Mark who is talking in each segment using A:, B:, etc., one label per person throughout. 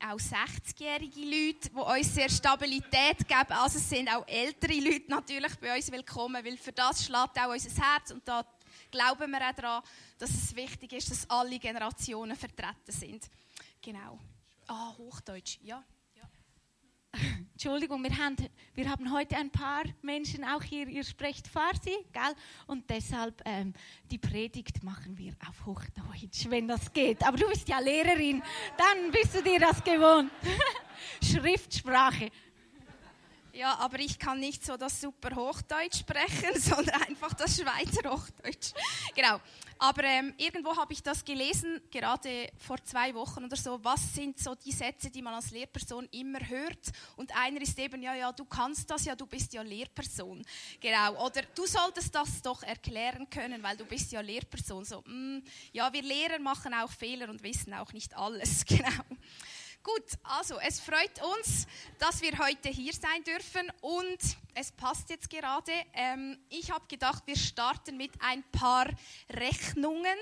A: auch 60-jährige Leute, die uns sehr Stabilität geben. Also es sind auch ältere Leute natürlich bei uns willkommen, weil für das schlägt auch unser Herz und da glauben wir auch daran, dass es wichtig ist, dass alle Generationen vertreten sind. Genau. Ah, Hochdeutsch, ja.
B: Entschuldigung, wir haben, wir haben heute ein paar Menschen auch hier, ihr sprecht Farsi, gell? Und deshalb ähm, die Predigt machen wir auf Hochdeutsch, wenn das geht. Aber du bist ja Lehrerin, dann bist du dir das gewohnt. Schriftsprache.
A: Ja, aber ich kann nicht so das super Hochdeutsch sprechen, sondern einfach das Schweizer Hochdeutsch. Genau. Aber ähm, irgendwo habe ich das gelesen, gerade vor zwei Wochen oder so. Was sind so die Sätze, die man als Lehrperson immer hört? Und einer ist eben, ja, ja, du kannst das ja, du bist ja Lehrperson. Genau. Oder du solltest das doch erklären können, weil du bist ja Lehrperson. So, mh, mm, ja, wir Lehrer machen auch Fehler und wissen auch nicht alles. Genau. Gut, also es freut uns, dass wir heute hier sein dürfen und es passt jetzt gerade. Ähm, ich habe gedacht, wir starten mit ein paar Rechnungen.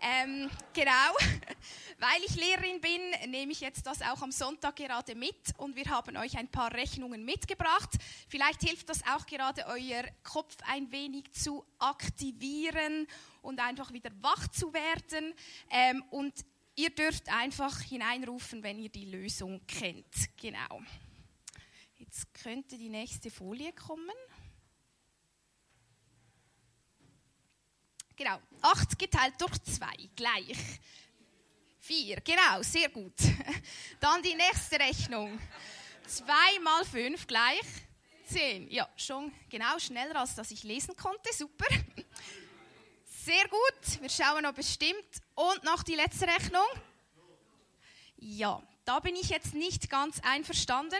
A: Ähm, genau, weil ich Lehrerin bin, nehme ich jetzt das auch am Sonntag gerade mit und wir haben euch ein paar Rechnungen mitgebracht. Vielleicht hilft das auch gerade euer Kopf ein wenig zu aktivieren und einfach wieder wach zu werden. Ähm, und Ihr dürft einfach hineinrufen, wenn ihr die Lösung kennt. Genau. Jetzt könnte die nächste Folie kommen. Genau. 8 geteilt durch 2 gleich. 4. Genau, sehr gut. Dann die nächste Rechnung. 2 mal 5 gleich 10. Ja, schon genau schneller, als dass ich lesen konnte. Super. Sehr gut. Wir schauen, ob es stimmt. Und noch die letzte Rechnung. Ja, da bin ich jetzt nicht ganz einverstanden.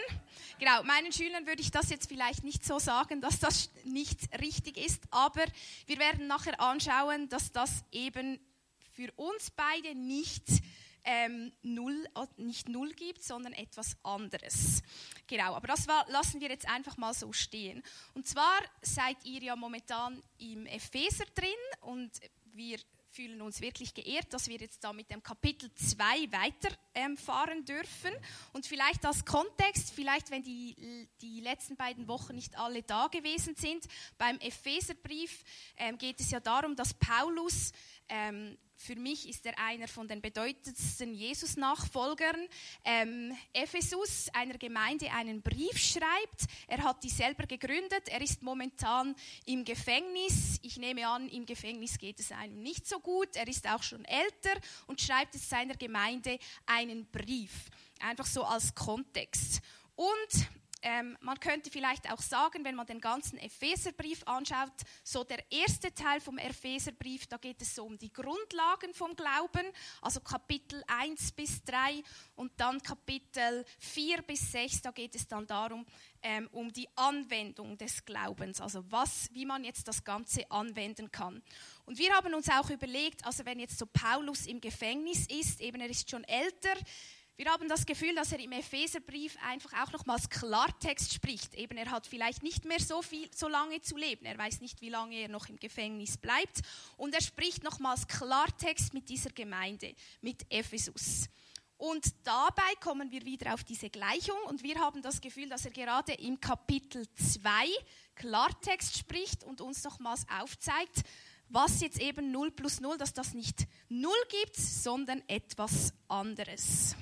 A: Genau, meinen Schülern würde ich das jetzt vielleicht nicht so sagen, dass das nicht richtig ist, aber wir werden nachher anschauen, dass das eben für uns beide nicht ähm, null, nicht null gibt, sondern etwas anderes. Genau, aber das war, lassen wir jetzt einfach mal so stehen. Und zwar seid ihr ja momentan im Epheser drin und wir fühlen uns wirklich geehrt, dass wir jetzt da mit dem Kapitel 2 weiterfahren ähm, dürfen. Und vielleicht als Kontext, vielleicht wenn die, die letzten beiden Wochen nicht alle da gewesen sind, beim Epheserbrief ähm, geht es ja darum, dass Paulus ähm, für mich ist er einer von den bedeutendsten Jesus-Nachfolgern. Ähm, Ephesus, einer Gemeinde, einen Brief schreibt. Er hat die selber gegründet. Er ist momentan im Gefängnis. Ich nehme an, im Gefängnis geht es einem nicht so gut. Er ist auch schon älter und schreibt jetzt seiner Gemeinde einen Brief. Einfach so als Kontext. Und ähm, man könnte vielleicht auch sagen, wenn man den ganzen Epheserbrief anschaut, so der erste Teil vom Epheserbrief, da geht es so um die Grundlagen vom Glauben, also Kapitel 1 bis 3 und dann Kapitel 4 bis 6, da geht es dann darum, ähm, um die Anwendung des Glaubens, also was, wie man jetzt das Ganze anwenden kann. Und wir haben uns auch überlegt, also wenn jetzt so Paulus im Gefängnis ist, eben er ist schon älter, wir haben das Gefühl, dass er im Epheserbrief einfach auch nochmals Klartext spricht. Eben, er hat vielleicht nicht mehr so viel, so lange zu leben. Er weiß nicht, wie lange er noch im Gefängnis bleibt. Und er spricht nochmals Klartext mit dieser Gemeinde, mit Ephesus. Und dabei kommen wir wieder auf diese Gleichung und wir haben das Gefühl, dass er gerade im Kapitel 2 Klartext spricht und uns nochmals aufzeigt, was jetzt eben 0 plus 0, dass das nicht 0 gibt, sondern etwas anderes.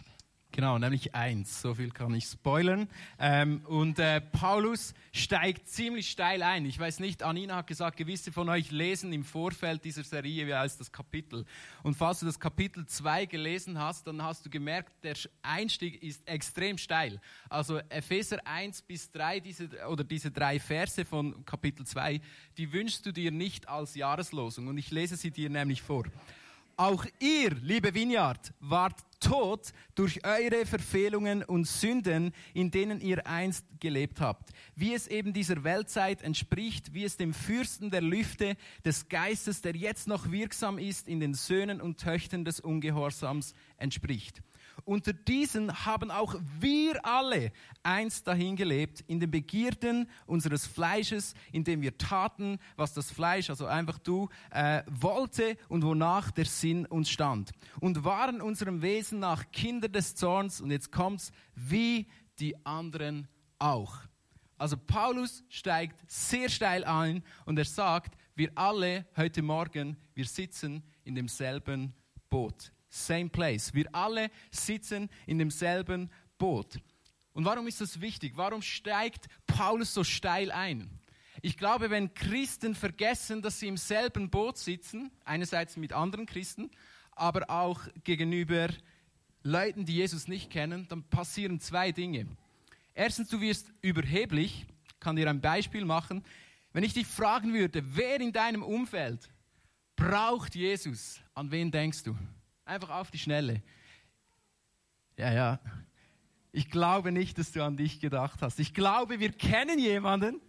C: Genau, nämlich eins. So viel kann ich spoilern. Ähm, und äh, Paulus steigt ziemlich steil ein. Ich weiß nicht, Anina hat gesagt, gewisse von euch lesen im Vorfeld dieser Serie, heißt das Kapitel. Und falls du das Kapitel 2 gelesen hast, dann hast du gemerkt, der Einstieg ist extrem steil. Also Epheser 1 bis 3, diese, oder diese drei Verse von Kapitel 2, die wünschst du dir nicht als Jahreslosung. Und ich lese sie dir nämlich vor. Auch ihr, liebe Vineyard, wart tot durch eure Verfehlungen und Sünden, in denen ihr einst gelebt habt, wie es eben dieser Weltzeit entspricht, wie es dem Fürsten der Lüfte des Geistes, der jetzt noch wirksam ist, in den Söhnen und Töchtern des Ungehorsams entspricht. Unter diesen haben auch wir alle einst dahingelebt, in den Begierden unseres Fleisches, indem wir taten, was das Fleisch, also einfach du, äh, wollte und wonach der Sinn uns stand. Und waren unserem Wesen nach Kinder des Zorns, und jetzt kommt's, wie die anderen auch. Also Paulus steigt sehr steil ein und er sagt, wir alle heute Morgen, wir sitzen in demselben Boot. Same place. Wir alle sitzen in demselben Boot. Und warum ist das wichtig? Warum steigt Paulus so steil ein? Ich glaube, wenn Christen vergessen, dass sie im selben Boot sitzen, einerseits mit anderen Christen, aber auch gegenüber Leuten, die Jesus nicht kennen, dann passieren zwei Dinge. Erstens, du wirst überheblich. Ich kann dir ein Beispiel machen. Wenn ich dich fragen würde, wer in deinem Umfeld braucht Jesus, an wen denkst du? Einfach auf die Schnelle. Ja, ja. Ich glaube nicht, dass du an dich gedacht hast. Ich glaube, wir kennen jemanden.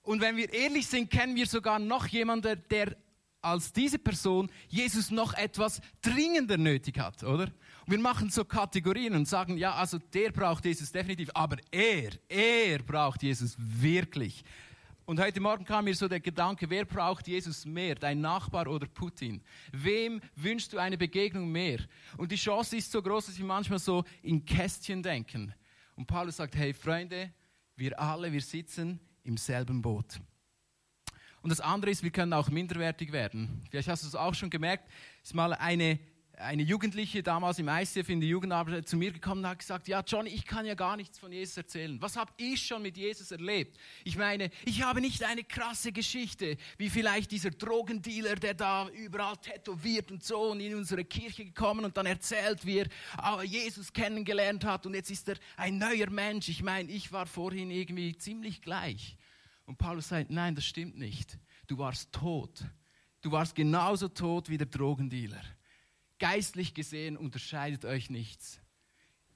C: Und wenn wir ehrlich sind, kennen wir sogar noch jemanden, der als diese Person Jesus noch etwas dringender nötig hat, oder? Und wir machen so Kategorien und sagen, ja, also der braucht Jesus definitiv, aber er, er braucht Jesus wirklich. Und heute Morgen kam mir so der Gedanke, wer braucht Jesus mehr, dein Nachbar oder Putin? Wem wünschst du eine Begegnung mehr? Und die Chance ist so groß, dass wir manchmal so in Kästchen denken. Und Paulus sagt, hey Freunde, wir alle, wir sitzen im selben Boot. Und das andere ist, wir können auch minderwertig werden. Vielleicht hast du es auch schon gemerkt, es ist mal eine eine Jugendliche damals im ICF in der Jugendarbeit zu mir gekommen und hat gesagt, ja Johnny, ich kann ja gar nichts von Jesus erzählen. Was habe ich schon mit Jesus erlebt? Ich meine, ich habe nicht eine krasse Geschichte, wie vielleicht dieser Drogendealer, der da überall tätowiert und so und in unsere Kirche gekommen und dann erzählt, wie er Jesus kennengelernt hat und jetzt ist er ein neuer Mensch. Ich meine, ich war vorhin irgendwie ziemlich gleich. Und Paulus sagt, nein, das stimmt nicht. Du warst tot. Du warst genauso tot wie der Drogendealer. Geistlich gesehen unterscheidet euch nichts.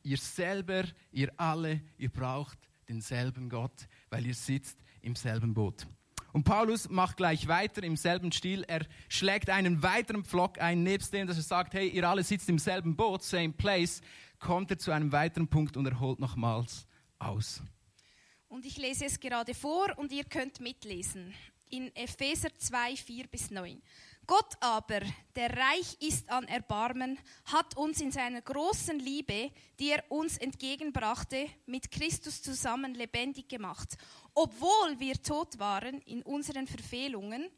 C: Ihr selber, ihr alle, ihr braucht denselben Gott, weil ihr sitzt im selben Boot. Und Paulus macht gleich weiter im selben Stil. Er schlägt einen weiteren Pflock ein, nebst dem, dass er sagt, hey, ihr alle sitzt im selben Boot, same place, kommt er zu einem weiteren Punkt und er holt nochmals aus.
A: Und ich lese es gerade vor und ihr könnt mitlesen. In Epheser 2, 4 bis 9. Gott aber, der reich ist an Erbarmen, hat uns in seiner großen Liebe, die er uns entgegenbrachte, mit Christus zusammen lebendig gemacht. Obwohl wir tot waren in unseren Verfehlungen,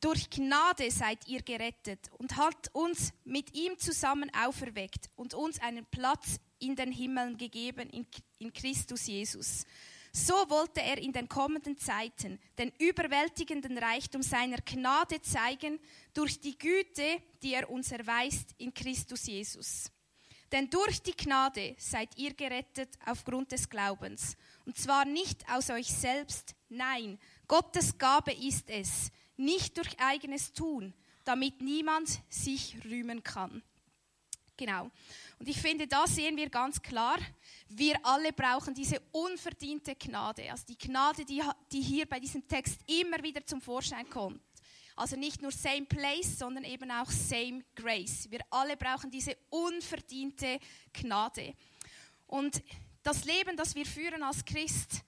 A: durch Gnade seid ihr gerettet und hat uns mit ihm zusammen auferweckt und uns einen Platz in den Himmeln gegeben in, Christus Jesus so wollte er in den kommenden Zeiten den überwältigenden Reichtum seiner Gnade zeigen durch die Güte, die er uns erweist in Christus Jesus. Denn durch die Gnade seid ihr gerettet aufgrund des Glaubens. Und zwar nicht aus euch selbst, nein, Gottes Gabe ist es, nicht durch eigenes Tun, damit niemand sich rühmen kann. Genau. Und ich finde, da sehen wir ganz klar, wir alle brauchen diese unverdiente Gnade. Also die Gnade, die, die hier bei diesem Text immer wieder zum Vorschein kommt. Also nicht nur same place, sondern eben auch same grace. Wir alle brauchen diese unverdiente Gnade. Und das Leben, das wir führen als Christ,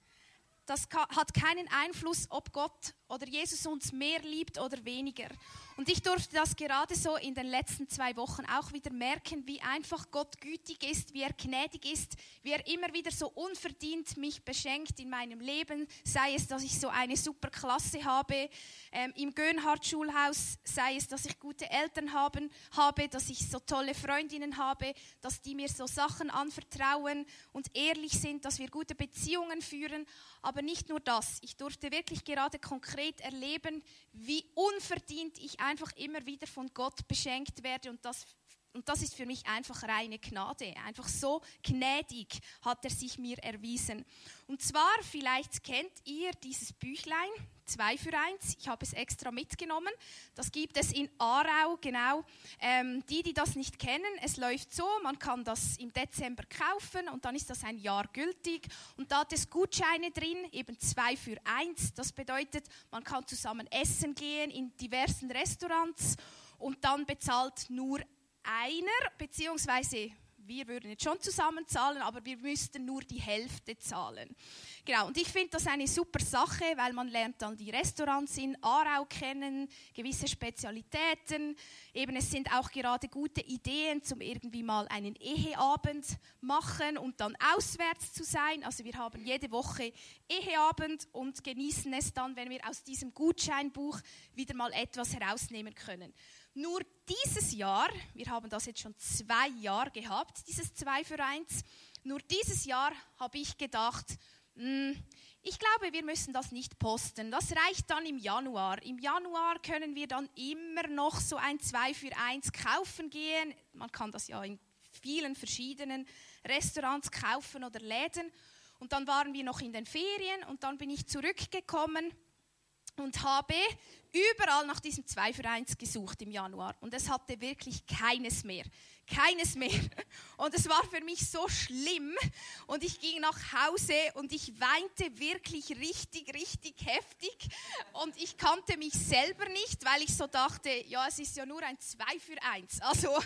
A: das hat keinen Einfluss, ob Gott oder Jesus uns mehr liebt oder weniger. Und ich durfte das gerade so in den letzten zwei Wochen auch wieder merken, wie einfach Gott gütig ist, wie er gnädig ist, wie er immer wieder so unverdient mich beschenkt in meinem Leben, sei es, dass ich so eine super Klasse habe ähm, im Gönhardt-Schulhaus, sei es, dass ich gute Eltern haben, habe, dass ich so tolle Freundinnen habe, dass die mir so Sachen anvertrauen und ehrlich sind, dass wir gute Beziehungen führen. Aber nicht nur das, ich durfte wirklich gerade konkret erleben, wie unverdient ich einfach immer wieder von Gott beschenkt werde und das und das ist für mich einfach reine Gnade. Einfach so gnädig hat er sich mir erwiesen. Und zwar, vielleicht kennt ihr dieses Büchlein, 2 für 1. Ich habe es extra mitgenommen. Das gibt es in Aarau, genau. Ähm, die, die das nicht kennen, es läuft so, man kann das im Dezember kaufen und dann ist das ein Jahr gültig. Und da hat es Gutscheine drin, eben 2 für 1. Das bedeutet, man kann zusammen essen gehen in diversen Restaurants und dann bezahlt nur einer, beziehungsweise wir würden jetzt schon zusammen zahlen, aber wir müssten nur die Hälfte zahlen. Genau, und ich finde das eine super Sache, weil man lernt dann die Restaurants in Aarau kennen, gewisse Spezialitäten. Eben, es sind auch gerade gute Ideen, zum irgendwie mal einen Eheabend machen und dann auswärts zu sein. Also wir haben jede Woche Eheabend und genießen es dann, wenn wir aus diesem Gutscheinbuch wieder mal etwas herausnehmen können. Nur dieses Jahr, wir haben das jetzt schon zwei Jahre gehabt, dieses 2 für 1, nur dieses Jahr habe ich gedacht, hm, ich glaube, wir müssen das nicht posten. Das reicht dann im Januar. Im Januar können wir dann immer noch so ein 2 für 1 kaufen gehen. Man kann das ja in vielen verschiedenen Restaurants kaufen oder Läden. Und dann waren wir noch in den Ferien und dann bin ich zurückgekommen und habe überall nach diesem 2 für 1 gesucht im Januar und es hatte wirklich keines mehr. Keines mehr. Und es war für mich so schlimm und ich ging nach Hause und ich weinte wirklich richtig, richtig heftig und ich kannte mich selber nicht, weil ich so dachte, ja, es ist ja nur ein 2 für 1. Also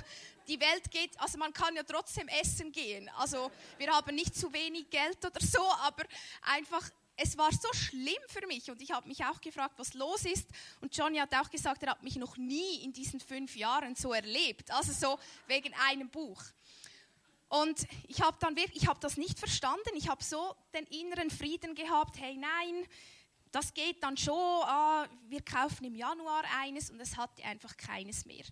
A: die Welt geht, also man kann ja trotzdem essen gehen. Also wir haben nicht zu wenig Geld oder so, aber einfach es war so schlimm für mich und ich habe mich auch gefragt, was los ist. Und Johnny hat auch gesagt, er hat mich noch nie in diesen fünf Jahren so erlebt, also so wegen einem Buch. Und ich habe dann wirklich, ich habe das nicht verstanden. Ich habe so den inneren Frieden gehabt. Hey, nein, das geht dann schon. Ah, wir kaufen im Januar eines und es hatte einfach keines mehr.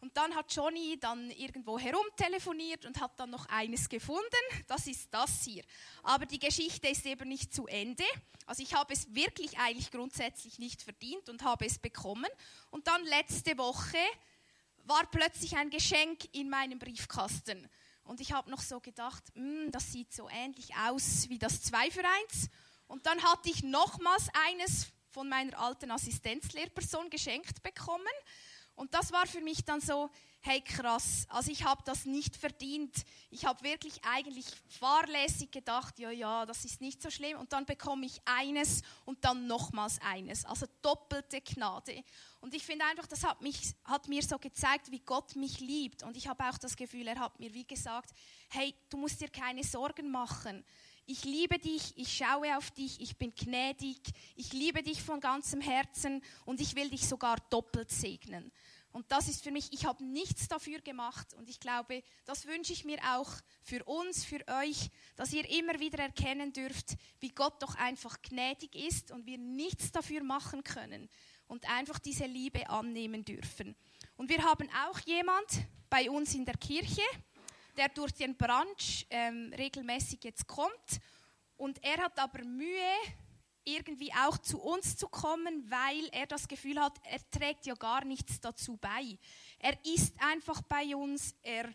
A: Und dann hat Johnny dann irgendwo herumtelefoniert und hat dann noch eines gefunden. Das ist das hier. Aber die Geschichte ist eben nicht zu Ende. Also ich habe es wirklich eigentlich grundsätzlich nicht verdient und habe es bekommen. Und dann letzte Woche war plötzlich ein Geschenk in meinem Briefkasten. Und ich habe noch so gedacht, hm, das sieht so ähnlich aus wie das 2 für 1. Und dann hatte ich nochmals eines von meiner alten Assistenzlehrperson geschenkt bekommen. Und das war für mich dann so, hey krass, also ich habe das nicht verdient. Ich habe wirklich eigentlich fahrlässig gedacht, ja, ja, das ist nicht so schlimm. Und dann bekomme ich eines und dann nochmals eines. Also doppelte Gnade. Und ich finde einfach, das hat, mich, hat mir so gezeigt, wie Gott mich liebt. Und ich habe auch das Gefühl, er hat mir wie gesagt, hey, du musst dir keine Sorgen machen. Ich liebe dich, ich schaue auf dich, ich bin gnädig, ich liebe dich von ganzem Herzen und ich will dich sogar doppelt segnen. Und das ist für mich, ich habe nichts dafür gemacht und ich glaube, das wünsche ich mir auch für uns, für euch, dass ihr immer wieder erkennen dürft, wie Gott doch einfach gnädig ist und wir nichts dafür machen können und einfach diese Liebe annehmen dürfen. Und wir haben auch jemand bei uns in der Kirche, der durch den Brunch ähm, regelmäßig jetzt kommt. Und er hat aber Mühe, irgendwie auch zu uns zu kommen, weil er das Gefühl hat, er trägt ja gar nichts dazu bei. Er ist einfach bei uns, er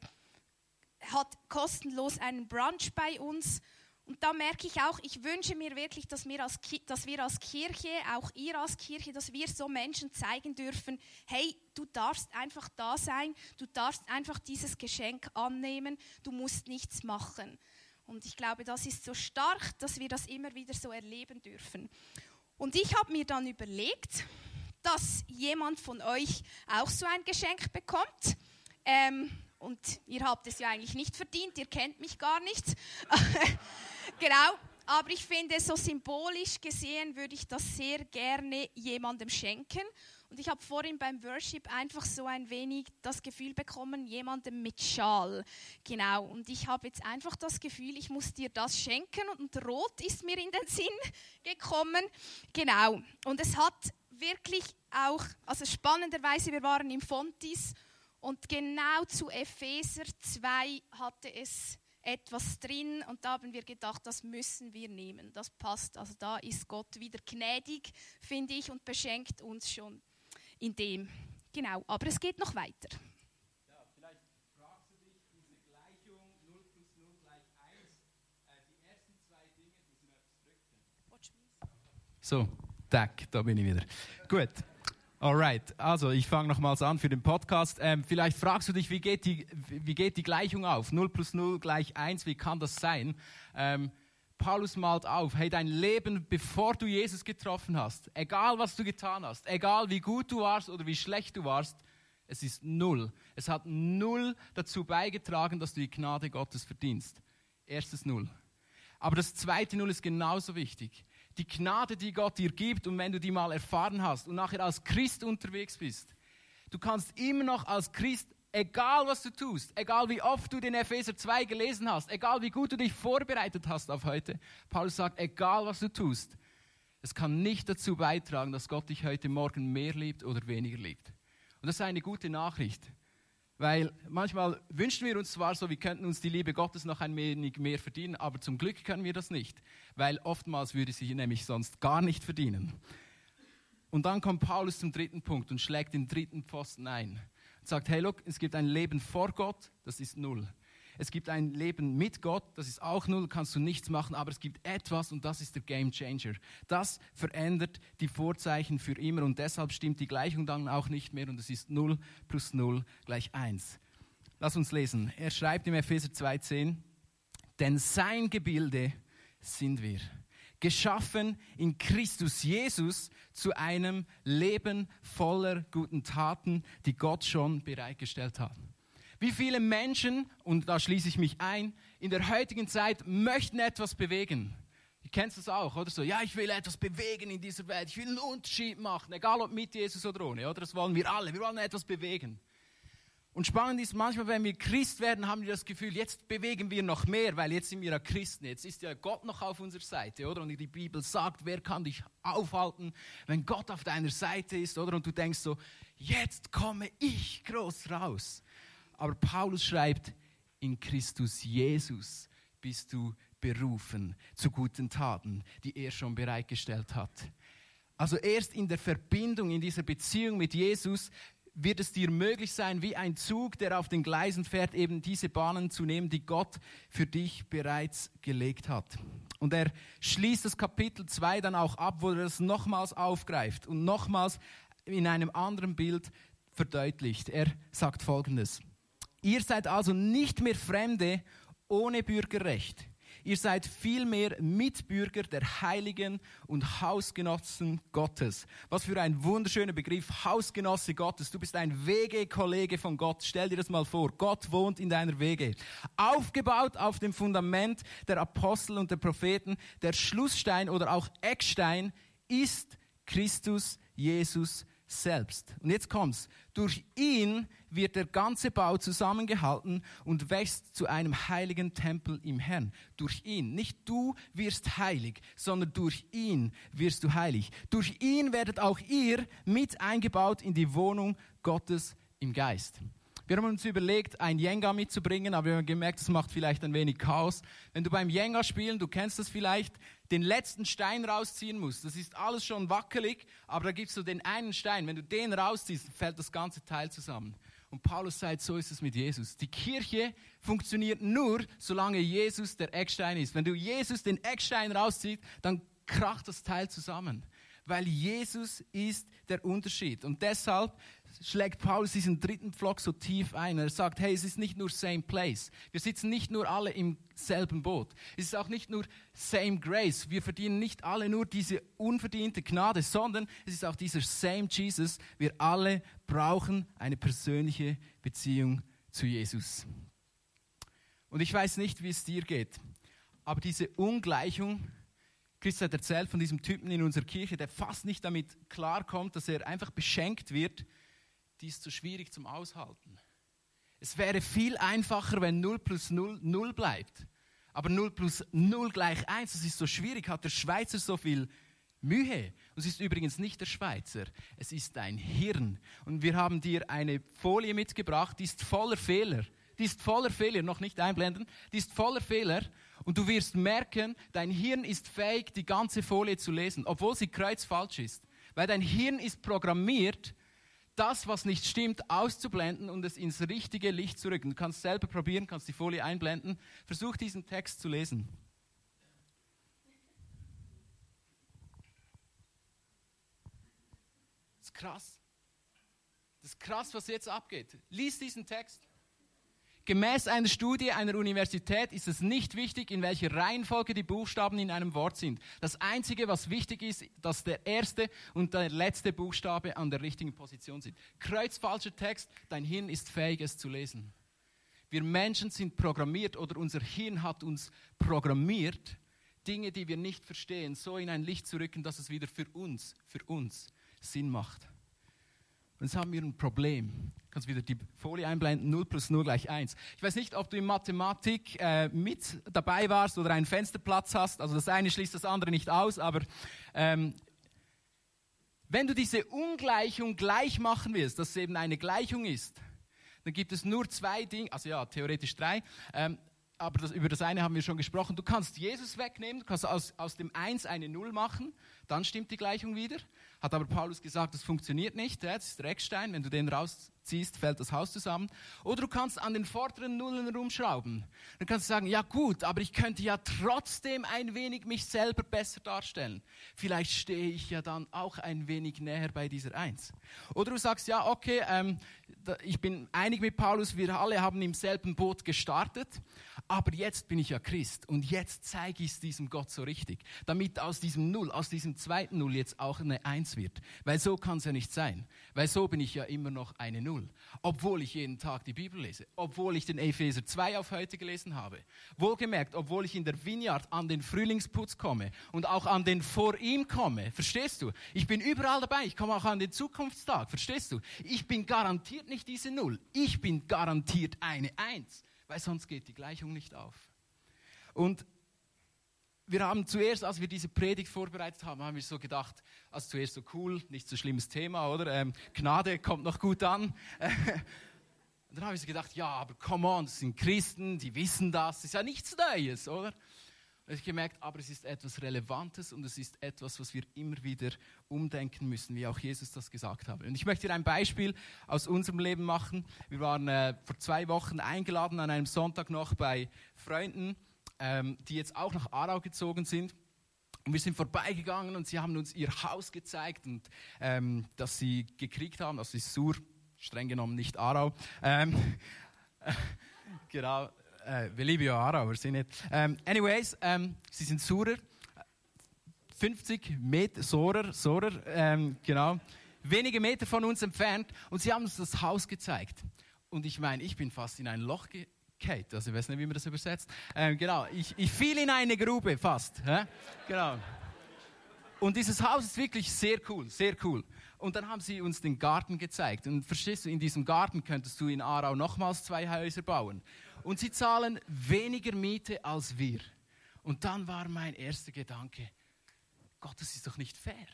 A: hat kostenlos einen Brunch bei uns und da merke ich auch, ich wünsche mir wirklich, dass wir, als, dass wir als Kirche, auch ihr als Kirche, dass wir so Menschen zeigen dürfen, hey, du darfst einfach da sein, du darfst einfach dieses Geschenk annehmen, du musst nichts machen. Und ich glaube, das ist so stark, dass wir das immer wieder so erleben dürfen. Und ich habe mir dann überlegt, dass jemand von euch auch so ein Geschenk bekommt. Ähm, und ihr habt es ja eigentlich nicht verdient, ihr kennt mich gar nicht. genau, aber ich finde, so symbolisch gesehen würde ich das sehr gerne jemandem schenken. Und ich habe vorhin beim Worship einfach so ein wenig das Gefühl bekommen, jemandem mit Schal. Genau. Und ich habe jetzt einfach das Gefühl, ich muss dir das schenken. Und rot ist mir in den Sinn gekommen. Genau. Und es hat wirklich auch, also spannenderweise, wir waren im Fontis und genau zu Epheser 2 hatte es etwas drin und da haben wir gedacht, das müssen wir nehmen. Das passt. Also da ist Gott wieder gnädig, finde ich, und beschenkt uns schon in dem. Genau, aber es geht noch weiter.
C: Ja, vielleicht fragst du dich, diese Gleichung 0 plus 0 gleich 1, äh, die ersten zwei Dinge, die sind drücken. So, tack, da bin ich wieder. Gut. Alright, also ich fange nochmals an für den Podcast. Ähm, vielleicht fragst du dich, wie geht, die, wie geht die Gleichung auf? 0 plus 0 gleich 1, wie kann das sein? Ähm, Paulus malt auf, hey, dein Leben, bevor du Jesus getroffen hast, egal was du getan hast, egal wie gut du warst oder wie schlecht du warst, Es ist null. Es hat null dazu beigetragen, dass du die Gnade Gottes verdienst. Erstes Null. Aber das zweite Null ist genauso wichtig. Die Gnade, die Gott dir gibt und wenn du die mal erfahren hast und nachher als Christ unterwegs bist, du kannst immer noch als Christ, egal was du tust, egal wie oft du den Epheser 2 gelesen hast, egal wie gut du dich vorbereitet hast auf heute, Paulus sagt, egal was du tust, es kann nicht dazu beitragen, dass Gott dich heute Morgen mehr liebt oder weniger liebt. Und das ist eine gute Nachricht. Weil manchmal wünschen wir uns zwar so, wir könnten uns die Liebe Gottes noch ein wenig mehr verdienen, aber zum Glück können wir das nicht, weil oftmals würde sie nämlich sonst gar nicht verdienen. Und dann kommt Paulus zum dritten Punkt und schlägt den dritten Pfosten ein und sagt, hey, look, es gibt ein Leben vor Gott, das ist null. Es gibt ein Leben mit Gott, das ist auch null, kannst du nichts machen, aber es gibt etwas und das ist der Game Changer. Das verändert die Vorzeichen für immer und deshalb stimmt die Gleichung dann auch nicht mehr und es ist null plus null gleich eins. Lass uns lesen. Er schreibt im Epheser 2,10, denn sein Gebilde sind wir geschaffen in Christus Jesus zu einem Leben voller guten Taten, die Gott schon bereitgestellt hat. Wie viele Menschen, und da schließe ich mich ein, in der heutigen Zeit möchten etwas bewegen. Ihr kennt das auch, oder so? Ja, ich will etwas bewegen in dieser Welt. Ich will einen Unterschied machen, egal ob mit Jesus oder ohne, oder? Das wollen wir alle. Wir wollen etwas bewegen. Und spannend ist, manchmal, wenn wir Christ werden, haben wir das Gefühl, jetzt bewegen wir noch mehr, weil jetzt sind wir ja Christen. Jetzt ist ja Gott noch auf unserer Seite, oder? Und die Bibel sagt, wer kann dich aufhalten, wenn Gott auf deiner Seite ist, oder? Und du denkst so, jetzt komme ich groß raus. Aber Paulus schreibt, in Christus Jesus bist du berufen zu guten Taten, die er schon bereitgestellt hat. Also erst in der Verbindung, in dieser Beziehung mit Jesus wird es dir möglich sein, wie ein Zug, der auf den Gleisen fährt, eben diese Bahnen zu nehmen, die Gott für dich bereits gelegt hat. Und er schließt das Kapitel 2 dann auch ab, wo er das nochmals aufgreift und nochmals in einem anderen Bild verdeutlicht. Er sagt folgendes. Ihr seid also nicht mehr Fremde ohne Bürgerrecht. Ihr seid vielmehr Mitbürger der Heiligen und Hausgenossen Gottes. Was für ein wunderschöner Begriff, Hausgenosse Gottes. Du bist ein Wegekollege von Gott. Stell dir das mal vor. Gott wohnt in deiner Wege. Aufgebaut auf dem Fundament der Apostel und der Propheten. Der Schlussstein oder auch Eckstein ist Christus Jesus selbst. Und jetzt kommt's. Durch ihn wird der ganze Bau zusammengehalten und wächst zu einem heiligen Tempel im Herrn. Durch ihn. Nicht du wirst heilig, sondern durch ihn wirst du heilig. Durch ihn werdet auch ihr mit eingebaut in die Wohnung Gottes im Geist. Wir haben uns überlegt, ein Jenga mitzubringen, aber wir haben gemerkt, das macht vielleicht ein wenig Chaos. Wenn du beim Jenga spielen, du kennst das vielleicht, den letzten Stein rausziehen musst, das ist alles schon wackelig, aber da gibst du den einen Stein. Wenn du den rausziehst, fällt das ganze Teil zusammen. Und Paulus sagt, so ist es mit Jesus. Die Kirche funktioniert nur, solange Jesus der Eckstein ist. Wenn du Jesus den Eckstein rausziehst, dann kracht das Teil zusammen. Weil Jesus ist der Unterschied. Und deshalb schlägt Paulus diesen dritten Pflock so tief ein. Er sagt, hey, es ist nicht nur same place. Wir sitzen nicht nur alle im selben Boot. Es ist auch nicht nur same grace. Wir verdienen nicht alle nur diese unverdiente Gnade, sondern es ist auch dieser same Jesus. Wir alle brauchen eine persönliche Beziehung zu Jesus. Und ich weiß nicht, wie es dir geht, aber diese Ungleichung, Chris hat erzählt von diesem Typen in unserer Kirche, der fast nicht damit klarkommt, dass er einfach beschenkt wird die ist so schwierig zum Aushalten. Es wäre viel einfacher, wenn 0 plus 0 0 bleibt. Aber 0 plus 0 gleich 1, das ist so schwierig, hat der Schweizer so viel Mühe. Und es ist übrigens nicht der Schweizer, es ist dein Hirn. Und wir haben dir eine Folie mitgebracht, die ist voller Fehler. Die ist voller Fehler, noch nicht einblenden, die ist voller Fehler. Und du wirst merken, dein Hirn ist fähig, die ganze Folie zu lesen, obwohl sie kreuzfalsch ist. Weil dein Hirn ist programmiert, das, was nicht stimmt, auszublenden und es ins richtige Licht zu rücken. Du kannst selber probieren, kannst die Folie einblenden. Versuch diesen Text zu lesen. Das ist krass. Das ist krass, was jetzt abgeht. Lies diesen Text. Gemäß einer Studie einer Universität ist es nicht wichtig, in welcher Reihenfolge die Buchstaben in einem Wort sind. Das Einzige, was wichtig ist, dass der erste und der letzte Buchstabe an der richtigen Position sind. Kreuzfalscher Text, dein Hirn ist fähig, es zu lesen. Wir Menschen sind programmiert oder unser Hirn hat uns programmiert, Dinge, die wir nicht verstehen, so in ein Licht zu rücken, dass es wieder für uns, für uns Sinn macht. Und jetzt haben wir ein Problem. Du kannst wieder die Folie einblenden, 0 plus 0 gleich 1. Ich weiß nicht, ob du in Mathematik äh, mit dabei warst oder einen Fensterplatz hast. Also das eine schließt das andere nicht aus, aber ähm, wenn du diese Ungleichung gleich machen willst, dass es eben eine Gleichung ist, dann gibt es nur zwei Dinge, also ja, theoretisch drei, ähm, aber das, über das eine haben wir schon gesprochen. Du kannst Jesus wegnehmen, du kannst aus, aus dem 1 eine 0 machen, dann stimmt die Gleichung wieder. Hat aber Paulus gesagt, das funktioniert nicht, das ist der Eckstein, wenn du den rausziehst, fällt das Haus zusammen. Oder du kannst an den vorderen Nullen rumschrauben. Dann kannst du sagen, ja gut, aber ich könnte ja trotzdem ein wenig mich selber besser darstellen. Vielleicht stehe ich ja dann auch ein wenig näher bei dieser 1. Oder du sagst, ja okay, ähm, ich bin einig mit Paulus, wir alle haben im selben Boot gestartet, aber jetzt bin ich ja Christ und jetzt zeige ich es diesem Gott so richtig, damit aus diesem Null, aus diesem zweiten Null jetzt auch eine Eins wird. Weil so kann es ja nicht sein. Weil so bin ich ja immer noch eine Null. Obwohl ich jeden Tag die Bibel lese, obwohl ich den Epheser 2 auf heute gelesen habe. Wohlgemerkt, obwohl ich in der Vineyard an den Frühlingsputz komme und auch an den vor ihm komme. Verstehst du? Ich bin überall dabei. Ich komme auch an den Zukunftstag. Verstehst du? Ich bin garantiert nicht diese Null. Ich bin garantiert eine Eins, weil sonst geht die Gleichung nicht auf. Und wir haben zuerst, als wir diese Predigt vorbereitet haben, haben wir so gedacht, also zuerst so cool, nicht so schlimmes Thema, oder? Ähm, Gnade kommt noch gut an. Und dann habe ich so gedacht, ja, aber come on, das sind Christen, die wissen das, das ist ja nichts Neues, oder? Und ich gemerkt, aber es ist etwas Relevantes und es ist etwas, was wir immer wieder umdenken müssen, wie auch Jesus das gesagt hat. Und ich möchte dir ein Beispiel aus unserem Leben machen. Wir waren äh, vor zwei Wochen eingeladen an einem Sonntag noch bei Freunden, ähm, die jetzt auch nach Aarau gezogen sind. Und wir sind vorbeigegangen und sie haben uns ihr Haus gezeigt und ähm, das sie gekriegt haben. Das ist Sur, streng genommen nicht Aarau. Ähm, genau äh, wir lieben ja Aarauer, sie nicht. Ähm, anyways, ähm, sie sind Surer. 50 Meter, Sorer, Sorer, ähm, genau. Wenige Meter von uns entfernt. Und sie haben uns das Haus gezeigt. Und ich meine, ich bin fast in ein Loch gefallen. Also ich weiß nicht, wie man das übersetzt. Ähm, genau, ich, ich fiel in eine Grube fast. Hä? Genau. Und dieses Haus ist wirklich sehr cool, sehr cool. Und dann haben sie uns den Garten gezeigt. Und verstehst du, in diesem Garten könntest du in Aarau nochmals zwei Häuser bauen und sie zahlen weniger Miete als wir. Und dann war mein erster Gedanke, Gott, das ist doch nicht fair.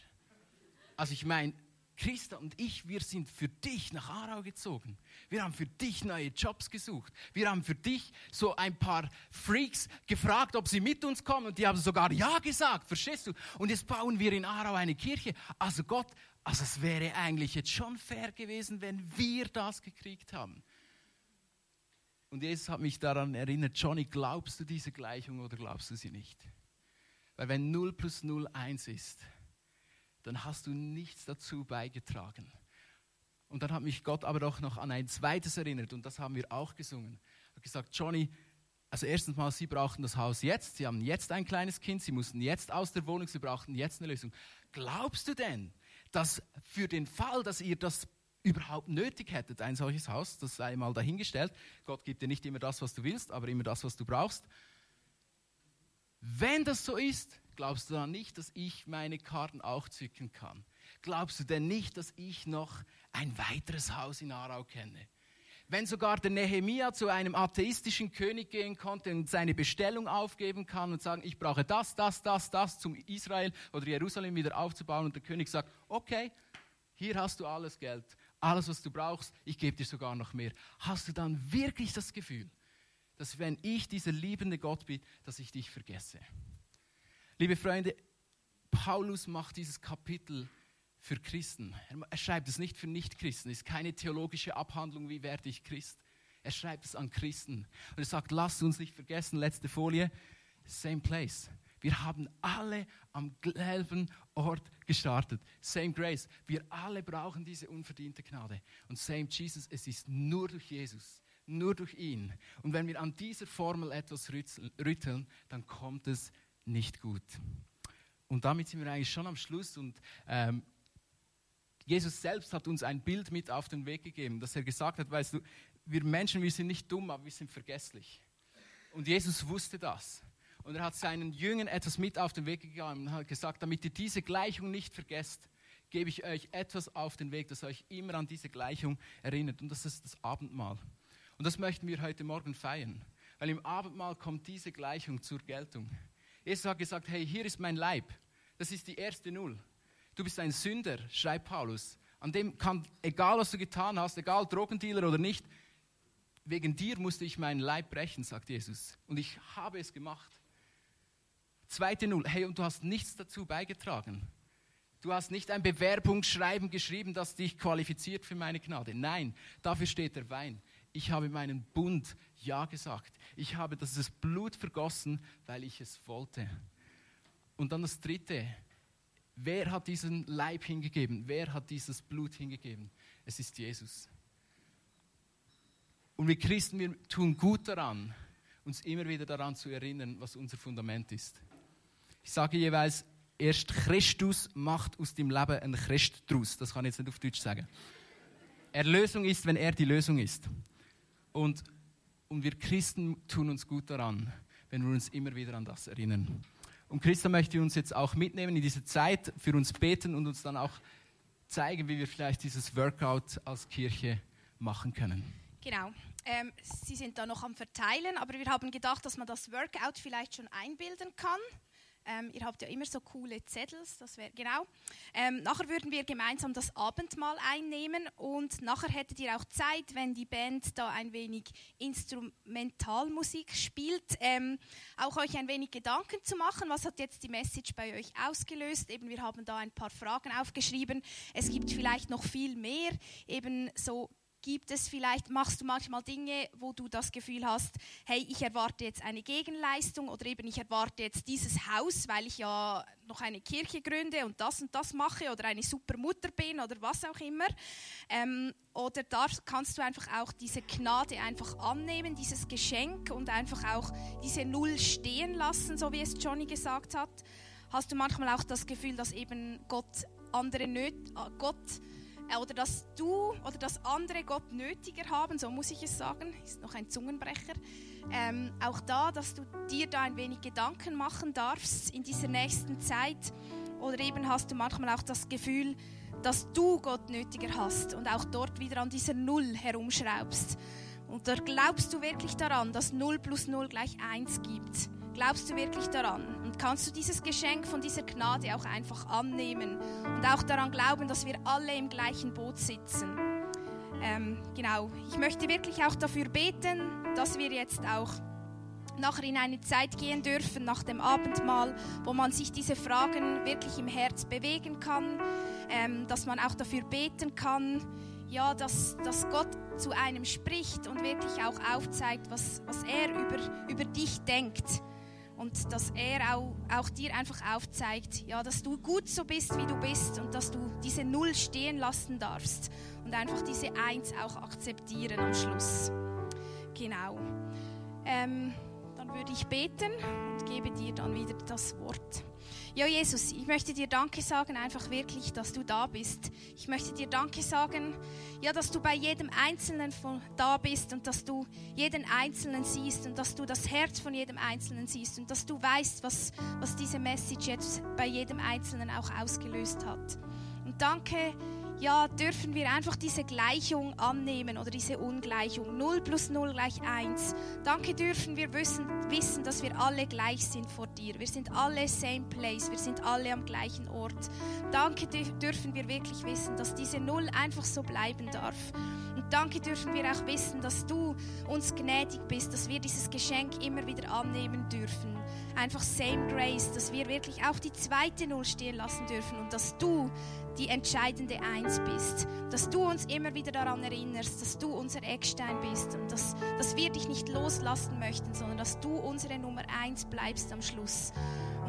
C: Also ich meine, Christa und ich, wir sind für dich nach Aarau gezogen. Wir haben für dich neue Jobs gesucht. Wir haben für dich so ein paar Freaks gefragt, ob sie mit uns kommen. Und die haben sogar Ja gesagt, verstehst du? Und jetzt bauen wir in Aarau eine Kirche. Also Gott, also es wäre eigentlich jetzt schon fair gewesen, wenn wir das gekriegt haben. Und Jesus hat mich daran erinnert, Johnny, glaubst du diese Gleichung oder glaubst du sie nicht? Weil wenn 0 plus 0 1 ist, dann hast du nichts dazu beigetragen. Und dann hat mich Gott aber auch noch an ein zweites erinnert und das haben wir auch gesungen. Er hat gesagt, Johnny, also erstens mal, Sie brauchen das Haus jetzt, Sie haben jetzt ein kleines Kind, Sie mussten jetzt aus der Wohnung, Sie brauchten jetzt eine Lösung. Glaubst du denn, dass für den Fall, dass ihr das überhaupt nötig hättet, ein solches Haus, das sei mal dahingestellt. Gott gibt dir nicht immer das, was du willst, aber immer das, was du brauchst. Wenn das so ist, glaubst du dann nicht, dass ich meine Karten auch zücken kann? Glaubst du denn nicht, dass ich noch ein weiteres Haus in Aarau kenne? Wenn sogar der Nehemia zu einem atheistischen König gehen konnte und seine Bestellung aufgeben kann und sagen, ich brauche das, das, das, das, zum Israel oder Jerusalem wieder aufzubauen und der König sagt, okay, hier hast du alles Geld, alles, was du brauchst, ich gebe dir sogar noch mehr. Hast du dann wirklich das Gefühl, dass wenn ich dieser liebende Gott bin, dass ich dich vergesse? Liebe Freunde, Paulus macht dieses Kapitel für Christen. Er schreibt es nicht für Nichtchristen. Es ist keine theologische Abhandlung, wie werde ich Christ. Er schreibt es an Christen. Und er sagt, lasst uns nicht vergessen, letzte Folie, same place. Wir haben alle am selben Ort gestartet. Same Grace. Wir alle brauchen diese unverdiente Gnade. Und same Jesus, es ist nur durch Jesus, nur durch ihn. Und wenn wir an dieser Formel etwas rütteln, dann kommt es nicht gut. Und damit sind wir eigentlich schon am Schluss. Und ähm, Jesus selbst hat uns ein Bild mit auf den Weg gegeben, dass er gesagt hat, weißt du, wir Menschen, wir sind nicht dumm, aber wir sind vergesslich. Und Jesus wusste das. Und er hat seinen Jüngern etwas mit auf den Weg gegeben und hat gesagt, damit ihr diese Gleichung nicht vergesst, gebe ich euch etwas auf den Weg, das euch immer an diese Gleichung erinnert. Und das ist das Abendmahl. Und das möchten wir heute Morgen feiern. Weil im Abendmahl kommt diese Gleichung zur Geltung. Jesus hat gesagt, hey, hier ist mein Leib. Das ist die erste Null. Du bist ein Sünder, schreibt Paulus. An dem kann, egal was du getan hast, egal Drogendealer oder nicht, wegen dir musste ich meinen Leib brechen, sagt Jesus. Und ich habe es gemacht. Zweite Null, hey, und du hast nichts dazu beigetragen. Du hast nicht ein Bewerbungsschreiben geschrieben, das dich qualifiziert für meine Gnade. Nein, dafür steht der Wein. Ich habe meinen Bund Ja gesagt. Ich habe das Blut vergossen, weil ich es wollte. Und dann das Dritte. Wer hat diesen Leib hingegeben? Wer hat dieses Blut hingegeben? Es ist Jesus. Und wir Christen, wir tun gut daran, uns immer wieder daran zu erinnern, was unser Fundament ist. Ich sage jeweils, erst Christus macht aus dem Leben ein Christ draus. Das kann ich jetzt nicht auf Deutsch sagen. Erlösung ist, wenn er die Lösung ist. Und, und wir Christen tun uns gut daran, wenn wir uns immer wieder an das erinnern. Und Christa möchte uns jetzt auch mitnehmen in diese Zeit, für uns beten und uns dann auch zeigen, wie wir vielleicht dieses Workout als Kirche machen können.
A: Genau. Ähm, Sie sind da noch am Verteilen, aber wir haben gedacht, dass man das Workout vielleicht schon einbilden kann. Ähm, ihr habt ja immer so coole Zettel, das wäre genau. Ähm, nachher würden wir gemeinsam das Abendmahl einnehmen und nachher hättet ihr auch Zeit, wenn die Band da ein wenig Instrumentalmusik spielt, ähm, auch euch ein wenig Gedanken zu machen. Was hat jetzt die Message bei euch ausgelöst? Eben, wir haben da ein paar Fragen aufgeschrieben. Es gibt vielleicht noch viel mehr, eben so Gibt es vielleicht, machst du manchmal Dinge, wo du das Gefühl hast, hey, ich erwarte jetzt eine Gegenleistung oder eben ich erwarte jetzt dieses Haus, weil ich ja noch eine Kirche gründe und das und das mache oder eine super Mutter bin oder was auch immer. Ähm, oder da kannst du einfach auch diese Gnade einfach annehmen, dieses Geschenk und einfach auch diese Null stehen lassen, so wie es Johnny gesagt hat. Hast du manchmal auch das Gefühl, dass eben Gott andere Nöt Gott äh, oder dass du oder dass andere Gott nötiger haben, so muss ich es sagen, ist noch ein Zungenbrecher. Ähm, auch da, dass du dir da ein wenig Gedanken machen darfst in dieser nächsten Zeit. Oder eben hast du manchmal auch das Gefühl, dass du Gott nötiger hast und auch dort wieder an dieser Null herumschraubst. Und da glaubst du wirklich daran, dass 0 plus 0 gleich 1 gibt. Glaubst du wirklich daran? Und kannst du dieses Geschenk von dieser Gnade auch einfach annehmen und auch daran glauben, dass wir alle im gleichen Boot sitzen? Ähm, genau, ich möchte wirklich auch dafür beten, dass wir jetzt auch nachher in eine Zeit gehen dürfen, nach dem Abendmahl, wo man sich diese Fragen wirklich im Herz bewegen kann, ähm, dass man auch dafür beten kann, ja, dass, dass Gott zu einem spricht und wirklich auch aufzeigt, was, was er über, über dich denkt und dass er auch, auch dir einfach aufzeigt, ja, dass du gut so bist, wie du bist und dass du diese Null stehen lassen darfst und einfach diese Eins auch akzeptieren am Schluss. Genau. Ähm, dann würde ich beten und gebe dir dann wieder das Wort. Ja, Jesus, ich möchte dir Danke sagen, einfach wirklich, dass du da bist. Ich möchte dir Danke sagen, ja, dass du bei jedem Einzelnen von da bist und dass du jeden Einzelnen siehst und dass du das Herz von jedem Einzelnen siehst und dass du weißt, was, was diese Message jetzt bei jedem Einzelnen auch ausgelöst hat. Und danke, ja, dürfen wir einfach diese Gleichung annehmen oder diese Ungleichung. 0 plus 0 gleich 1. Danke dürfen wir wissen, wissen, dass wir alle gleich sind vor dir. Wir sind alle same place, wir sind alle am gleichen Ort. Danke dürfen wir wirklich wissen, dass diese Null einfach so bleiben darf. Und danke dürfen wir auch wissen, dass du uns gnädig bist, dass wir dieses Geschenk immer wieder annehmen dürfen. Einfach same grace, dass wir wirklich auch die zweite Null stehen lassen dürfen und dass du die entscheidende Eins bist. Dass du uns immer wieder daran erinnerst, dass du unser Eckstein bist und dass, dass wir dich nicht loslassen möchten, sondern dass du unsere Nummer Eins bleibst am Schluss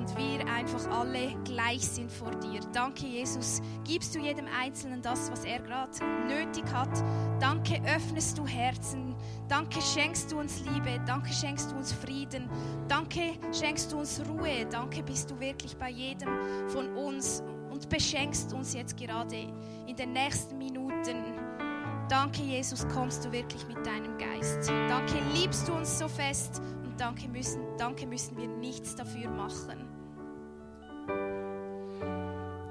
A: und wir einfach alle gleich sind vor dir. Danke, Jesus. Gibst du jedem Einzelnen das, was er gerade nötig hat. Danke, öffnest du Herzen. Danke, schenkst du uns Liebe. Danke, schenkst du uns Frieden. Danke, schenkst du uns Ruhe. Danke, bist du wirklich bei jedem von uns und beschenkst uns jetzt gerade in den nächsten Minuten. Danke, Jesus, kommst du wirklich mit deinem Geist. Danke, liebst du uns so fest und danke müssen, danke müssen wir nichts dafür machen.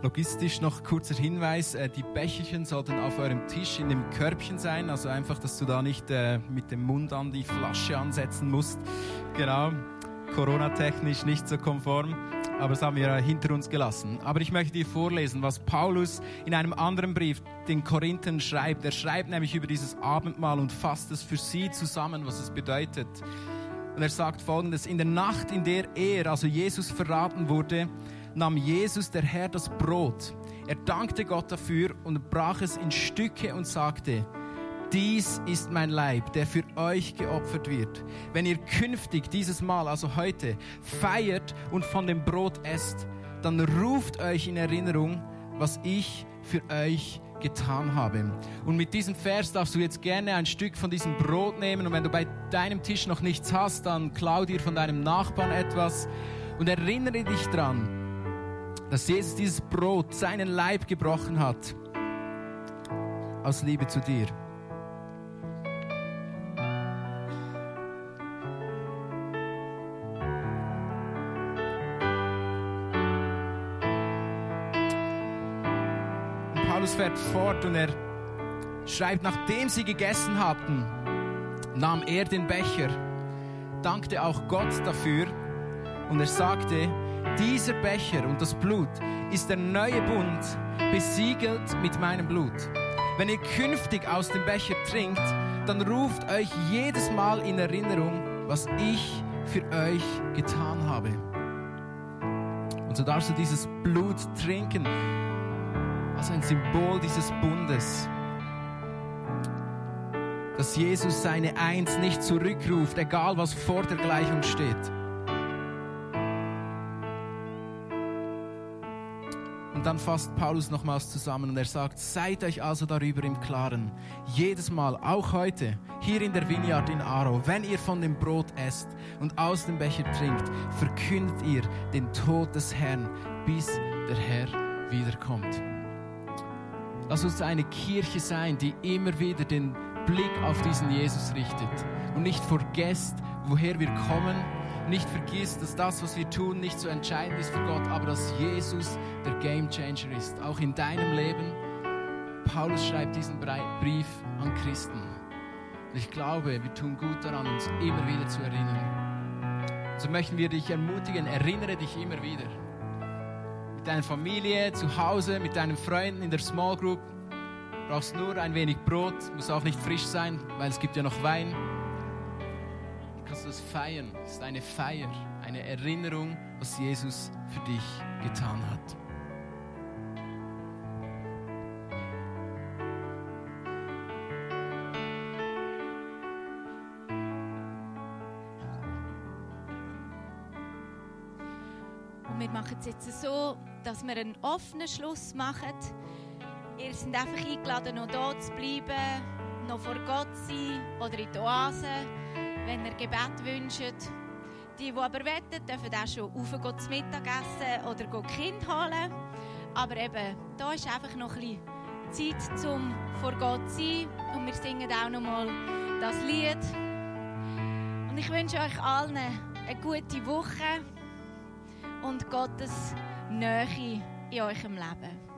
C: Logistisch noch kurzer Hinweis, äh, die Becherchen sollten auf eurem Tisch in dem Körbchen sein, also einfach, dass du da nicht äh, mit dem Mund an die Flasche ansetzen musst. Genau, Corona-technisch nicht so konform, aber das haben wir hinter uns gelassen. Aber ich möchte dir vorlesen, was Paulus in einem anderen Brief den Korinthern schreibt. Er schreibt nämlich über dieses Abendmahl und fasst es für sie zusammen, was es bedeutet. Und er sagt folgendes, in der Nacht, in der er, also Jesus, verraten wurde, nahm Jesus, der Herr, das Brot. Er dankte Gott dafür und brach es in Stücke und sagte, dies ist mein Leib, der für euch geopfert wird. Wenn ihr künftig dieses Mal, also heute, feiert und von dem Brot esst, dann ruft euch in Erinnerung, was ich für euch getan habe. Und mit diesem Vers darfst du jetzt gerne ein Stück von diesem Brot nehmen und wenn du bei deinem Tisch noch nichts hast, dann klau dir von deinem Nachbarn etwas und erinnere dich dran, dass Jesus dieses Brot, seinen Leib gebrochen hat, aus Liebe zu dir. Und Paulus fährt fort und er schreibt, nachdem sie gegessen hatten, nahm er den Becher, dankte auch Gott dafür und er sagte, dieser Becher und das Blut ist der neue Bund, besiegelt mit meinem Blut. Wenn ihr künftig aus dem Becher trinkt, dann ruft euch jedes Mal in Erinnerung, was ich für euch getan habe. Und so darfst du dieses Blut trinken, als ein Symbol dieses Bundes. Dass Jesus seine Eins nicht zurückruft, egal was vor der Gleichung steht. Und dann fasst Paulus nochmals zusammen und er sagt, seid euch also darüber im Klaren. Jedes Mal, auch heute, hier in der Vineyard in Aro, wenn ihr von dem Brot esst und aus dem Becher trinkt, verkündet ihr den Tod des Herrn, bis der Herr wiederkommt. Lass uns eine Kirche sein, die immer wieder den Blick auf diesen Jesus richtet und nicht vergesst, woher wir kommen, nicht vergisst, dass das, was wir tun, nicht so entscheidend ist für Gott, aber dass Jesus der Game Changer ist, auch in deinem Leben. Paulus schreibt diesen Brief an Christen. Und ich glaube, wir tun gut daran, uns immer wieder zu erinnern. So möchten wir dich ermutigen, erinnere dich immer wieder. Mit deiner Familie, zu Hause, mit deinen Freunden in der Small Group. Du brauchst nur ein wenig Brot, muss auch nicht frisch sein, weil es gibt ja noch Wein es feiern. Ist eine Feier, eine Erinnerung, was Jesus für dich getan hat.
B: Und wir machen es jetzt so, dass wir einen offenen Schluss machen. Ihr seid einfach eingeladen, noch da zu bleiben, noch vor Gott zu sein oder in die Oase wenn ihr Gebet wünscht. Die, die aber wettet, dürfen auch schon raufgehen zum Mittagessen oder gehen Kind holen. Aber eben, da ist einfach noch ein bisschen Zeit, um vor Gott zu sein. Und wir singen auch noch mal das Lied. Und ich wünsche euch allen eine gute Woche und Gottes Nähe in eurem Leben.